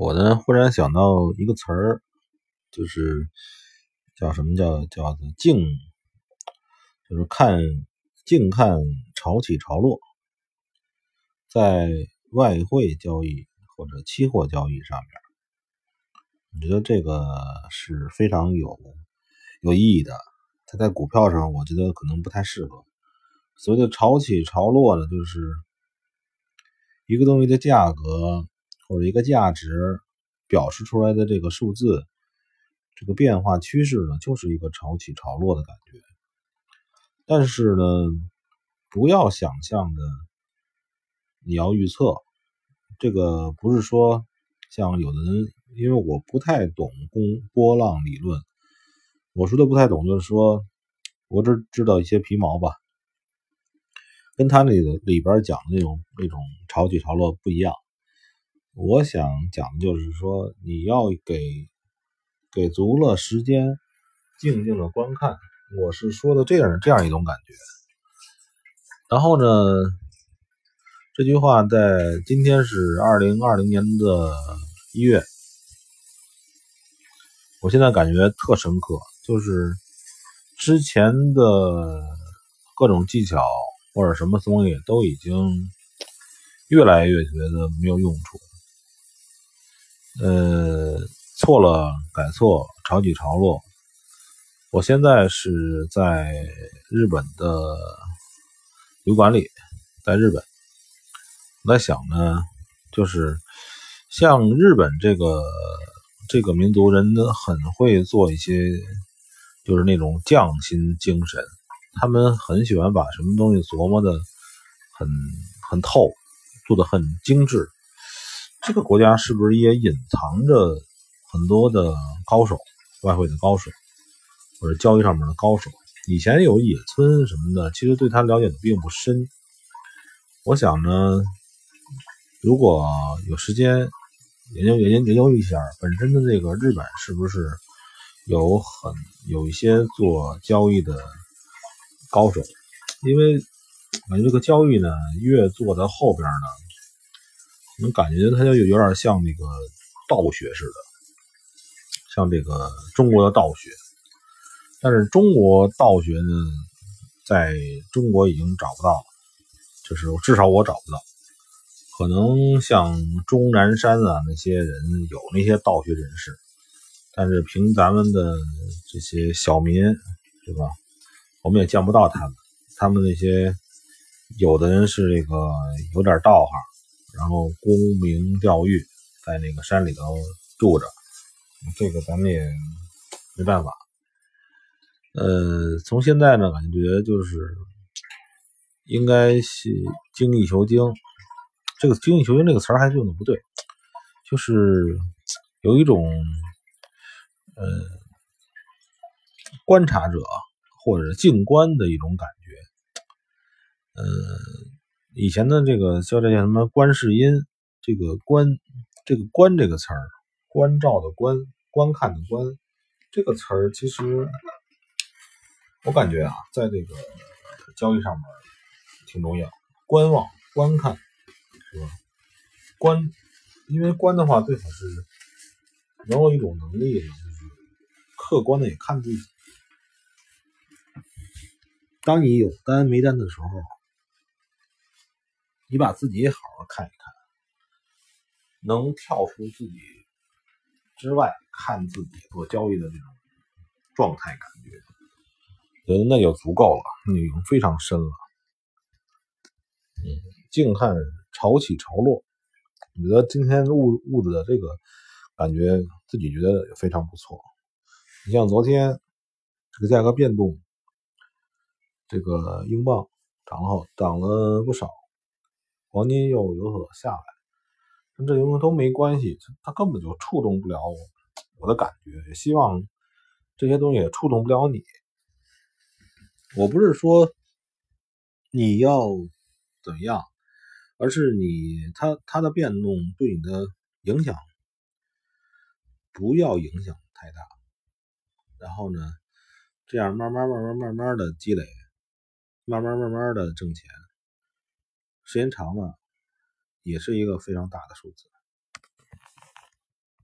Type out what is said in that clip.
我呢，忽然想到一个词儿，就是叫什么叫叫做静，就是看静看潮起潮落，在外汇交易或者期货交易上面，我觉得这个是非常有有意义的。它在股票上，我觉得可能不太适合。所谓的潮起潮落呢，就是一个东西的价格。或者一个价值表示出来的这个数字，这个变化趋势呢，就是一个潮起潮落的感觉。但是呢，不要想象的你要预测，这个不是说像有的人，因为我不太懂波波浪理论，我说的不太懂，就是说我只知道一些皮毛吧，跟他那个里边讲的那种那种潮起潮落不一样。我想讲的就是说，你要给给足了时间，静静的观看。我是说的这样这样一种感觉。然后呢，这句话在今天是二零二零年的一月，我现在感觉特深刻，就是之前的各种技巧或者什么东西都已经越来越觉得没有用处。呃，错了，改错，潮起潮落。我现在是在日本的旅馆里，在日本。我在想呢，就是像日本这个这个民族人呢，很会做一些，就是那种匠心精神。他们很喜欢把什么东西琢磨的很很透，做的很精致。这个国家是不是也隐藏着很多的高手，外汇的高手，或者交易上面的高手？以前有野村什么的，其实对他了解的并不深。我想呢，如果有时间研究研究研究一下，本身的这个日本是不是有很有一些做交易的高手？因为感觉这个交易呢，越做到后边呢。能感觉它就有点像那个道学似的，像这个中国的道学。但是中国道学呢，在中国已经找不到了，就是至少我找不到。可能像钟南山啊那些人有那些道学人士，但是凭咱们的这些小民，对吧？我们也见不到他们。他们那些有的人是这个有点道行。然后沽名钓誉，在那个山里头住着，这个咱们也没办法。呃，从现在呢，感觉就是应该是精益求精。这个“精益求精”这个词儿还用的不对，就是有一种呃观察者或者静观的一种感觉，呃。以前的这个叫这叫什么观世音，这个观这个观这个词儿，关照的观，观看的观，这个词儿其实我感觉啊，在这个交易上面挺重要，观望、观看，是吧？观，因为观的话，最好是能有一种能力，就是客观的也看自己。当你有单没单的时候。你把自己好好看一看，能跳出自己之外看自己做交易的这种状态感觉，觉得那就足够了，那已经非常深了。嗯，静看潮起潮落，我觉得今天物物质的这个感觉，自己觉得也非常不错。你像昨天这个价格变动，这个英镑涨了涨了不少。黄金又有所下来，跟这些东西都没关系，它根本就触动不了我。我的感觉，也希望这些东西也触动不了你。我不是说你要怎样，而是你它它的变动对你的影响不要影响太大。然后呢，这样慢慢慢慢慢慢的积累，慢慢慢慢的挣钱。时间长了，也是一个非常大的数字。